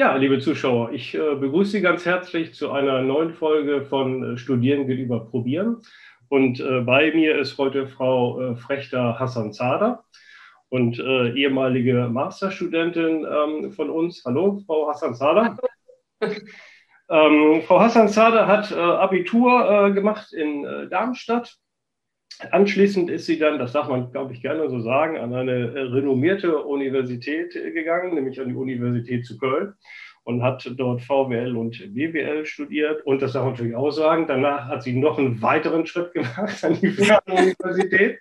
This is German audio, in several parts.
Ja, liebe Zuschauer, ich äh, begrüße Sie ganz herzlich zu einer neuen Folge von äh, Studieren gegenüber Probieren. Und äh, bei mir ist heute Frau äh, Frechter Hassan Zader und äh, ehemalige Masterstudentin ähm, von uns. Hallo, Frau Hassan Zader. ähm, Frau Hassan Zader hat äh, Abitur gemacht in Darmstadt Anschließend ist sie dann, das darf man, glaube ich, gerne so sagen, an eine renommierte Universität gegangen, nämlich an die Universität zu Köln und hat dort VWL und BWL studiert. Und das darf man natürlich auch sagen, danach hat sie noch einen weiteren Schritt gemacht an die Fernuniversität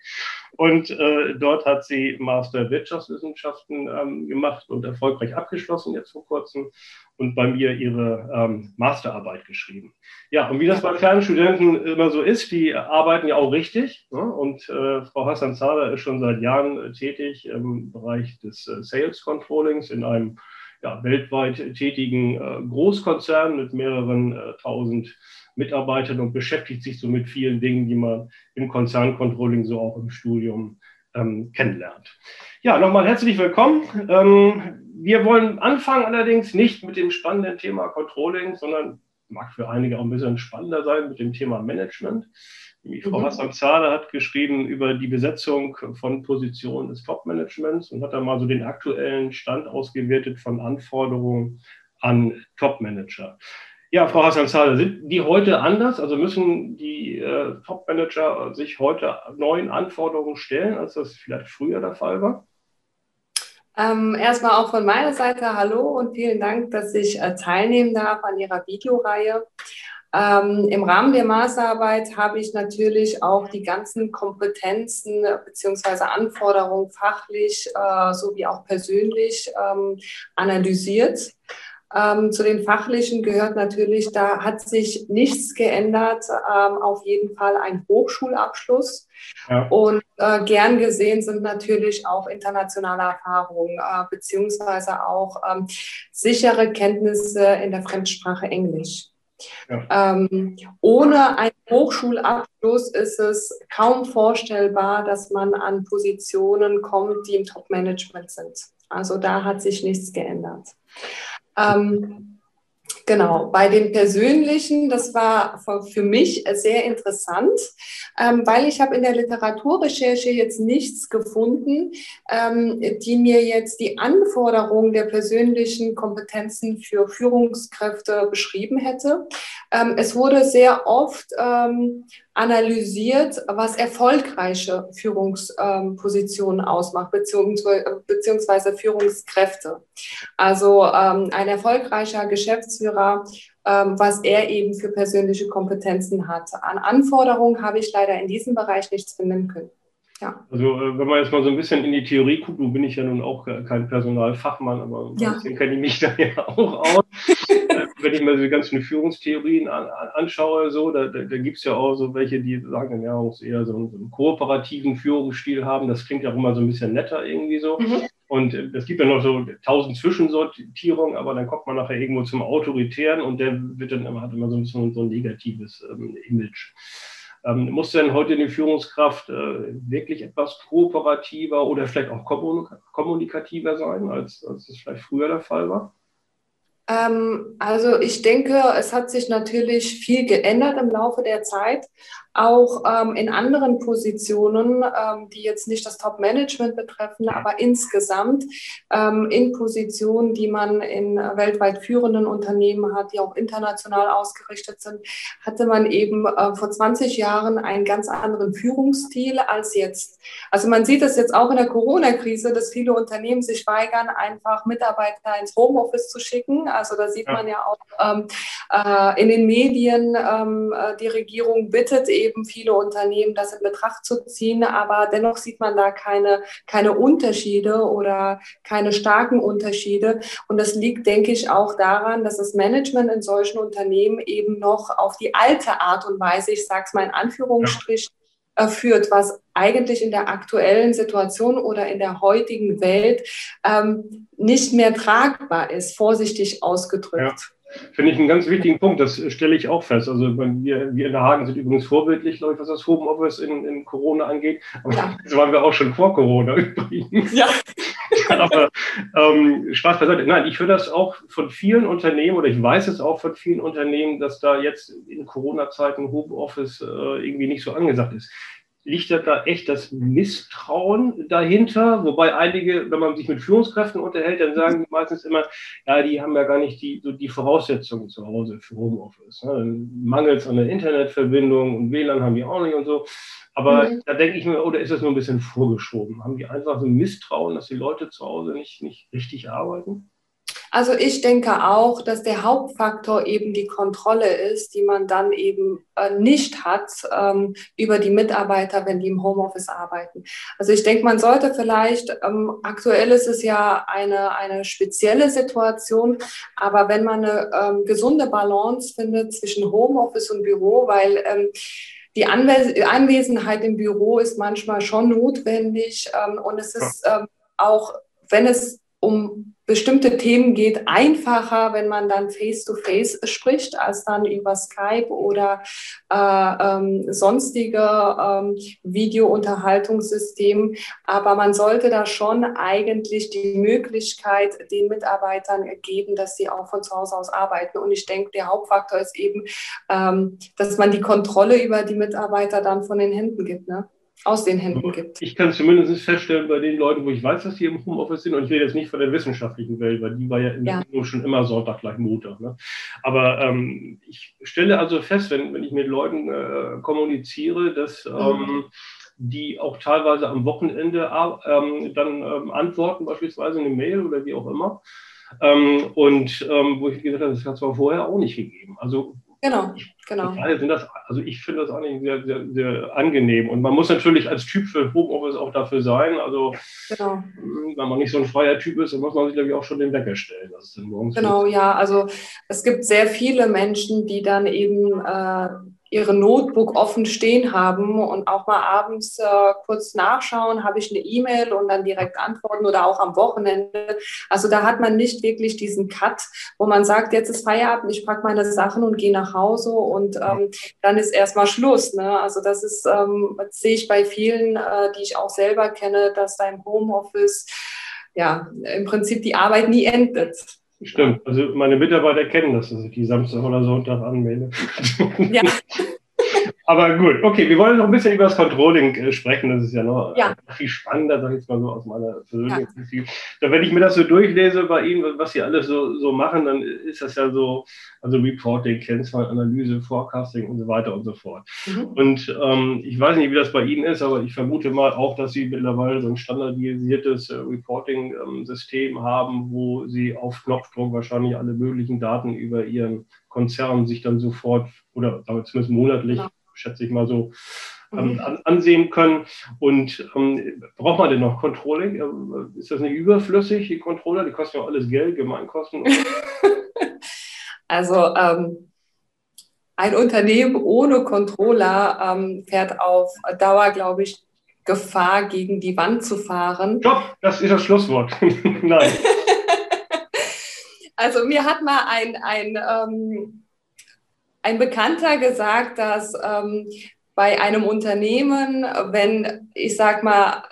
und äh, dort hat sie Master Wirtschaftswissenschaften ähm, gemacht und erfolgreich abgeschlossen jetzt vor kurzem und bei mir ihre ähm, Masterarbeit geschrieben. Ja, und wie das bei Fernstudenten immer so ist, die arbeiten ja auch richtig. Ne? Und äh, Frau Hassan Zahler ist schon seit Jahren tätig im Bereich des äh, Sales Controllings in einem ja, weltweit tätigen äh, Großkonzern mit mehreren äh, tausend Mitarbeitern und beschäftigt sich so mit vielen Dingen, die man im Konzerncontrolling so auch im Studium ähm, kennenlernt. Ja, nochmal herzlich willkommen. Ähm, wir wollen anfangen allerdings nicht mit dem spannenden Thema Controlling, sondern mag für einige auch ein bisschen spannender sein mit dem Thema Management. Frau mhm. Hassan Zahler hat geschrieben über die Besetzung von Positionen des Top-Managements und hat da mal so den aktuellen Stand ausgewertet von Anforderungen an Top-Manager. Ja, Frau Hassan-Zahler, sind die heute anders? Also müssen die äh, Top-Manager sich heute neuen Anforderungen stellen, als das vielleicht früher der Fall war? Ähm, erstmal auch von meiner Seite Hallo und vielen Dank, dass ich äh, teilnehmen darf an Ihrer Videoreihe. Ähm, Im Rahmen der Masterarbeit habe ich natürlich auch die ganzen Kompetenzen bzw. Anforderungen fachlich äh, sowie auch persönlich ähm, analysiert. Ähm, zu den fachlichen gehört natürlich, da hat sich nichts geändert, ähm, auf jeden Fall ein Hochschulabschluss. Ja. Und äh, gern gesehen sind natürlich auch internationale Erfahrungen, äh, beziehungsweise auch ähm, sichere Kenntnisse in der Fremdsprache Englisch. Ja. Ähm, ohne einen Hochschulabschluss ist es kaum vorstellbar, dass man an Positionen kommt, die im Top-Management sind. Also da hat sich nichts geändert. Ähm, Genau, bei den persönlichen, das war für mich sehr interessant, ähm, weil ich habe in der Literaturrecherche jetzt nichts gefunden, ähm, die mir jetzt die Anforderungen der persönlichen Kompetenzen für Führungskräfte beschrieben hätte. Ähm, es wurde sehr oft analysiert, was erfolgreiche Führungspositionen ausmacht, beziehungsweise, beziehungsweise Führungskräfte. Also ein erfolgreicher Geschäftsführer ähm, was er eben für persönliche Kompetenzen hat. An Anforderungen habe ich leider in diesem Bereich nichts finden können. Ja. Also äh, wenn man jetzt mal so ein bisschen in die Theorie guckt, nun bin ich ja nun auch kein Personalfachmann, aber ja. ein kenne ich mich da ja auch aus. Äh, wenn ich mir die ganzen Führungstheorien an, anschaue, so, da, da, da gibt es ja auch so welche, die sagen, ja, man muss eher so einen, so einen, kooperativen Führungsstil haben. Das klingt ja auch immer so ein bisschen netter irgendwie so. Mhm. Und äh, es gibt ja noch so tausend Zwischensortierungen, aber dann kommt man nachher irgendwo zum Autoritären und der wird dann hat immer so ein, bisschen so ein negatives ähm, Image. Ähm, muss denn heute eine Führungskraft äh, wirklich etwas kooperativer oder vielleicht auch kommunikativer sein, als, als es vielleicht früher der Fall war? Ähm, also ich denke, es hat sich natürlich viel geändert im Laufe der Zeit auch ähm, in anderen Positionen, ähm, die jetzt nicht das Top-Management betreffen, aber insgesamt ähm, in Positionen, die man in weltweit führenden Unternehmen hat, die auch international ausgerichtet sind, hatte man eben äh, vor 20 Jahren einen ganz anderen Führungsstil als jetzt. Also man sieht es jetzt auch in der Corona-Krise, dass viele Unternehmen sich weigern, einfach Mitarbeiter ins Homeoffice zu schicken. Also da sieht man ja auch ähm, äh, in den Medien, ähm, äh, die Regierung bittet eben, eben viele Unternehmen, das in Betracht zu ziehen. Aber dennoch sieht man da keine, keine Unterschiede oder keine starken Unterschiede. Und das liegt, denke ich, auch daran, dass das Management in solchen Unternehmen eben noch auf die alte Art und Weise, ich sage es mal in Anführungsstrichen, ja. führt, was eigentlich in der aktuellen Situation oder in der heutigen Welt ähm, nicht mehr tragbar ist, vorsichtig ausgedrückt. Ja. Finde ich einen ganz wichtigen Punkt, das stelle ich auch fest. Also wir, wir in der Hagen sind übrigens vorbildlich, glaube ich, was das Homeoffice in, in Corona angeht. Aber ja. das waren wir auch schon vor Corona übrigens. Ja. Aber ähm, Spaß beiseite. Nein, ich höre das auch von vielen Unternehmen oder ich weiß es auch von vielen Unternehmen, dass da jetzt in Corona-Zeiten Homeoffice äh, irgendwie nicht so angesagt ist liegt da echt das Misstrauen dahinter? Wobei einige, wenn man sich mit Führungskräften unterhält, dann sagen die meistens immer, ja, die haben ja gar nicht die, so die Voraussetzungen zu Hause für Homeoffice. Ne? Mangels an der Internetverbindung und WLAN haben die auch nicht und so. Aber mhm. da denke ich mir, oder ist das nur ein bisschen vorgeschoben? Haben die einfach so ein Misstrauen, dass die Leute zu Hause nicht, nicht richtig arbeiten? Also ich denke auch, dass der Hauptfaktor eben die Kontrolle ist, die man dann eben äh, nicht hat ähm, über die Mitarbeiter, wenn die im Homeoffice arbeiten. Also ich denke, man sollte vielleicht, ähm, aktuell ist es ja eine, eine spezielle Situation, aber wenn man eine ähm, gesunde Balance findet zwischen Homeoffice und Büro, weil ähm, die Anwesenheit im Büro ist manchmal schon notwendig ähm, und es ist ähm, auch, wenn es um bestimmte Themen geht einfacher, wenn man dann face-to-face -face spricht, als dann über Skype oder äh, ähm, sonstige ähm, Videounterhaltungssystem. Aber man sollte da schon eigentlich die Möglichkeit den Mitarbeitern geben, dass sie auch von zu Hause aus arbeiten. Und ich denke, der Hauptfaktor ist eben, ähm, dass man die Kontrolle über die Mitarbeiter dann von den Händen gibt. Ne? Aus den Händen gibt. Ich kann zumindest feststellen bei den Leuten, wo ich weiß, dass die im Homeoffice sind, und ich rede jetzt nicht von der wissenschaftlichen Welt, weil die war ja, ja. schon immer Sonntag gleich Montag. Ne? Aber ähm, ich stelle also fest, wenn, wenn ich mit Leuten äh, kommuniziere, dass mhm. ähm, die auch teilweise am Wochenende ähm, dann ähm, antworten, beispielsweise eine Mail oder wie auch immer. Ähm, und ähm, wo ich gesagt habe, das hat es zwar vorher auch nicht gegeben. Also Genau, genau. Sind das, also ich finde das eigentlich sehr, sehr, sehr angenehm. Und man muss natürlich als Typ für Homeoffice auch dafür sein. Also genau. Wenn man nicht so ein freier Typ ist, dann muss man sich, glaube ich, auch schon den Wecker stellen. genau, ja. Also es gibt sehr viele Menschen, die dann eben äh, ihre Notebook offen stehen haben und auch mal abends äh, kurz nachschauen, habe ich eine E-Mail und dann direkt antworten oder auch am Wochenende. Also da hat man nicht wirklich diesen Cut, wo man sagt, jetzt ist Feierabend, ich packe meine Sachen und gehe nach Hause und ähm, dann ist erstmal Schluss. Ne? Also das ist, ähm, das sehe ich bei vielen, äh, die ich auch selber kenne, dass da im Homeoffice ja im Prinzip die Arbeit nie endet. Stimmt, also meine Mitarbeiter kennen das, dass ich die Samstag oder Sonntag anmelde. Ja. Aber gut, okay, wir wollen noch ein bisschen über das Controlling äh, sprechen. Das ist ja noch ja. viel spannender, sag ich jetzt mal so aus meiner persönlichen ja. Da, wenn ich mir das so durchlese bei Ihnen, was Sie alles so, so machen, dann ist das ja so, also Reporting, Kennzahlenanalyse, Forecasting und so weiter und so fort. Mhm. Und ähm, ich weiß nicht, wie das bei Ihnen ist, aber ich vermute mal auch, dass Sie mittlerweile so ein standardisiertes äh, Reporting-System haben, wo Sie auf Knopfdruck wahrscheinlich alle möglichen Daten über Ihren Konzern sich dann sofort oder zumindest monatlich genau schätze ich mal so, ähm, an, ansehen können. Und ähm, braucht man denn noch Controlling? Ähm, ist das nicht überflüssig, die Controller? Die kosten ja alles Geld, Gemeinkosten. also ähm, ein Unternehmen ohne Controller ähm, fährt auf Dauer, glaube ich, Gefahr, gegen die Wand zu fahren. Stopp, das ist das Schlusswort. Nein. also mir hat mal ein, ein ein Bekannter gesagt, dass ähm, bei einem Unternehmen, wenn ich sag mal,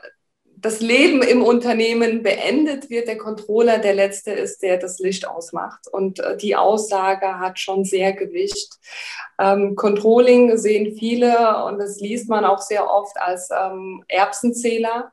das Leben im Unternehmen beendet wird, der Controller der Letzte ist, der das Licht ausmacht. Und äh, die Aussage hat schon sehr Gewicht. Ähm, Controlling sehen viele und das liest man auch sehr oft als ähm, Erbsenzähler.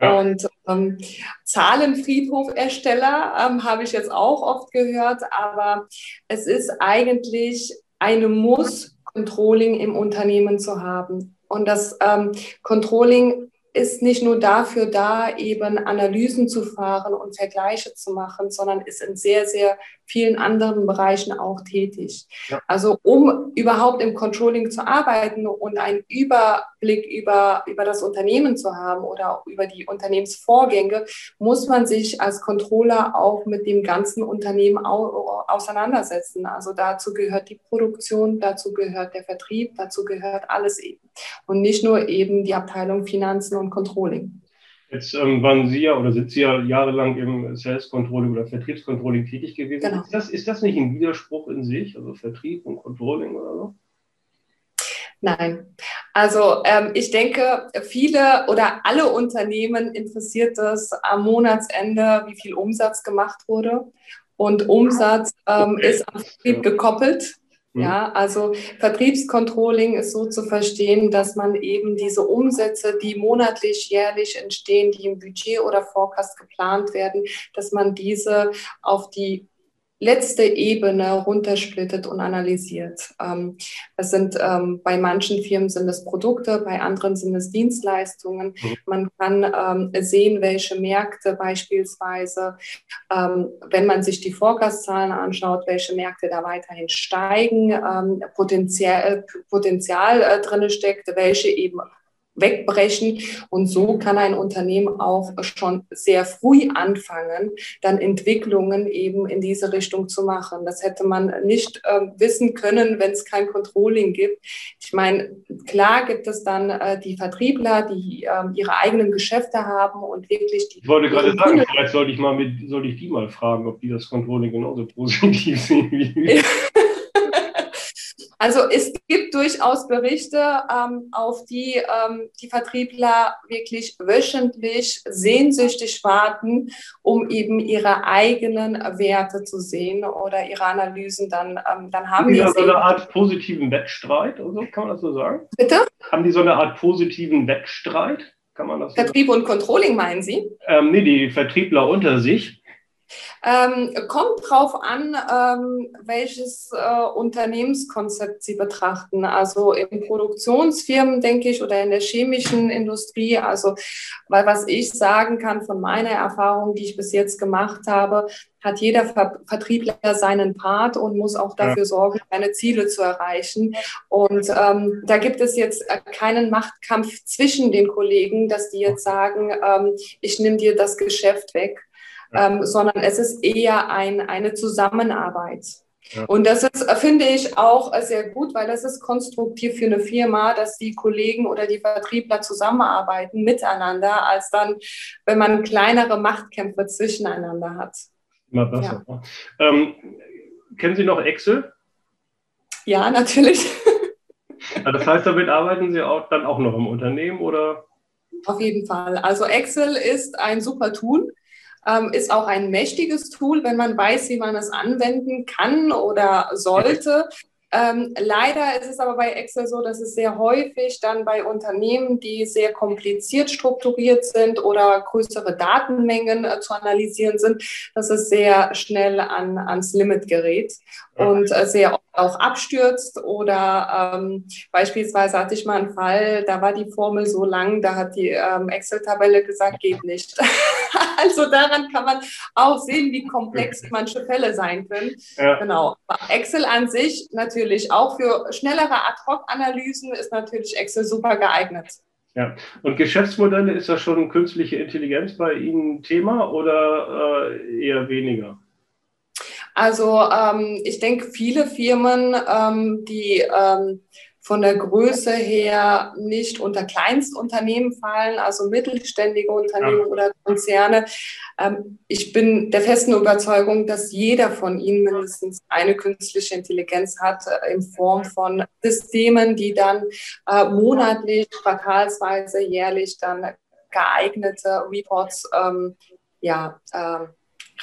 Ja. Und ähm, Zahlenfriedhofersteller ähm, habe ich jetzt auch oft gehört, aber es ist eigentlich eine Muss-Controlling im Unternehmen zu haben. Und das ähm, Controlling ist nicht nur dafür da, eben Analysen zu fahren und Vergleiche zu machen, sondern ist in sehr, sehr vielen anderen Bereichen auch tätig. Ja. Also um überhaupt im Controlling zu arbeiten und einen Überblick über, über das Unternehmen zu haben oder über die Unternehmensvorgänge, muss man sich als Controller auch mit dem ganzen Unternehmen au auseinandersetzen. Also dazu gehört die Produktion, dazu gehört der Vertrieb, dazu gehört alles eben. Und nicht nur eben die Abteilung Finanzen und Controlling. Jetzt ähm, waren Sie ja oder sind Sie ja jahrelang im Sales Controlling oder Vertriebscontrolling tätig gewesen. Genau. Ist, das, ist das nicht ein Widerspruch in sich, also Vertrieb und Controlling oder so? Nein. Also ähm, ich denke, viele oder alle Unternehmen interessiert es am Monatsende, wie viel Umsatz gemacht wurde. Und Umsatz ähm, okay. ist am Vertrieb gekoppelt. Mhm. Ja, also Vertriebscontrolling ist so zu verstehen, dass man eben diese Umsätze, die monatlich, jährlich entstehen, die im Budget oder Forecast geplant werden, dass man diese auf die letzte Ebene runtersplittet und analysiert. Ähm, das sind ähm, bei manchen Firmen sind es Produkte, bei anderen sind es Dienstleistungen. Mhm. Man kann ähm, sehen, welche Märkte beispielsweise, wenn man sich die Forecast-Zahlen anschaut, welche Märkte da weiterhin steigen, Potenzial, Potenzial äh, drin steckt, welche eben wegbrechen. Und so kann ein Unternehmen auch schon sehr früh anfangen, dann Entwicklungen eben in diese Richtung zu machen. Das hätte man nicht äh, wissen können, wenn es kein Controlling gibt. Ich meine, klar gibt es dann äh, die Vertriebler, die äh, ihre eigenen Geschäfte haben und wirklich die. Ich wollte gerade sagen, vielleicht sollte ich mal mit, sollte ich die mal fragen, ob die das Controlling genauso positiv sehen wie wir. Also es gibt durchaus Berichte, ähm, auf die ähm, die Vertriebler wirklich wöchentlich sehnsüchtig warten, um eben ihre eigenen Werte zu sehen oder ihre Analysen dann, ähm, dann haben die. Haben die so eine Art positiven Wettstreit oder so, kann man das so sagen? Bitte? Haben die so eine Art positiven Wettstreit? Kann man das Vertrieb so und Controlling meinen Sie? Ähm, nee, die Vertriebler unter sich. Ähm, kommt drauf an, ähm, welches äh, Unternehmenskonzept Sie betrachten. Also in Produktionsfirmen, denke ich, oder in der chemischen Industrie. Also, weil was ich sagen kann von meiner Erfahrung, die ich bis jetzt gemacht habe, hat jeder Ver Vertriebler seinen Part und muss auch dafür sorgen, seine Ziele zu erreichen. Und ähm, da gibt es jetzt äh, keinen Machtkampf zwischen den Kollegen, dass die jetzt sagen, ähm, ich nehme dir das Geschäft weg ähm, sondern es ist eher ein, eine Zusammenarbeit. Ja. Und das ist, finde ich, auch sehr gut, weil das ist konstruktiv für eine Firma, dass die Kollegen oder die Vertriebler zusammenarbeiten miteinander, als dann, wenn man kleinere Machtkämpfe zwischeneinander hat. Immer besser. Ja. Ähm, kennen Sie noch Excel? Ja, natürlich. das heißt, damit arbeiten Sie auch dann auch noch im Unternehmen oder? Auf jeden Fall. Also Excel ist ein super Tool ähm, ist auch ein mächtiges Tool, wenn man weiß, wie man es anwenden kann oder sollte. Ähm, leider ist es aber bei Excel so, dass es sehr häufig dann bei Unternehmen, die sehr kompliziert strukturiert sind oder größere Datenmengen äh, zu analysieren sind, dass es sehr schnell an, ans Limit gerät und äh, sehr auch abstürzt. Oder ähm, beispielsweise hatte ich mal einen Fall, da war die Formel so lang, da hat die ähm, Excel-Tabelle gesagt, geht nicht. also daran kann man auch sehen, wie komplex manche Fälle sein können. Ja. Genau. Excel an sich natürlich auch für schnellere Ad-Hoc-Analysen ist natürlich Excel super geeignet. Ja, und Geschäftsmodelle, ist das schon künstliche Intelligenz bei Ihnen Thema oder äh, eher weniger? Also ähm, ich denke, viele Firmen, ähm, die ähm, von der Größe her nicht unter Kleinstunternehmen fallen, also mittelständige Unternehmen ja. oder Konzerne. Ähm, ich bin der festen Überzeugung, dass jeder von ihnen mindestens eine künstliche Intelligenz hat äh, in Form von Systemen, die dann äh, monatlich, quartalsweise, jährlich dann geeignete Reports ähm, ja, äh,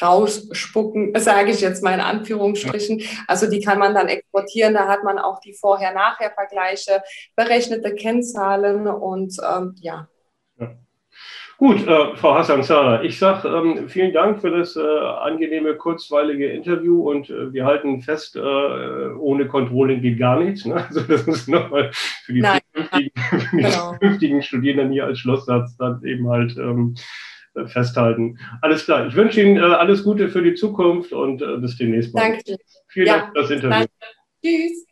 rausspucken, sage ich jetzt mal in Anführungsstrichen. Also die kann man dann exportieren, da hat man auch die Vorher-Nachher-Vergleiche, berechnete Kennzahlen und ähm, ja. ja. Gut, äh, Frau Hassan-Zara, ich sage ähm, vielen Dank für das äh, angenehme, kurzweilige Interview und äh, wir halten fest, äh, ohne Controlling geht gar nichts. Ne? Also das ist nochmal für die, Nein, künftigen, genau. Studierenden hier als Schlusssatz dann eben halt ähm, festhalten. Alles klar. Ich wünsche Ihnen äh, alles Gute für die Zukunft und äh, bis demnächst mal. Danke. Vielen ja, Dank für das Interview. Danke. Tschüss.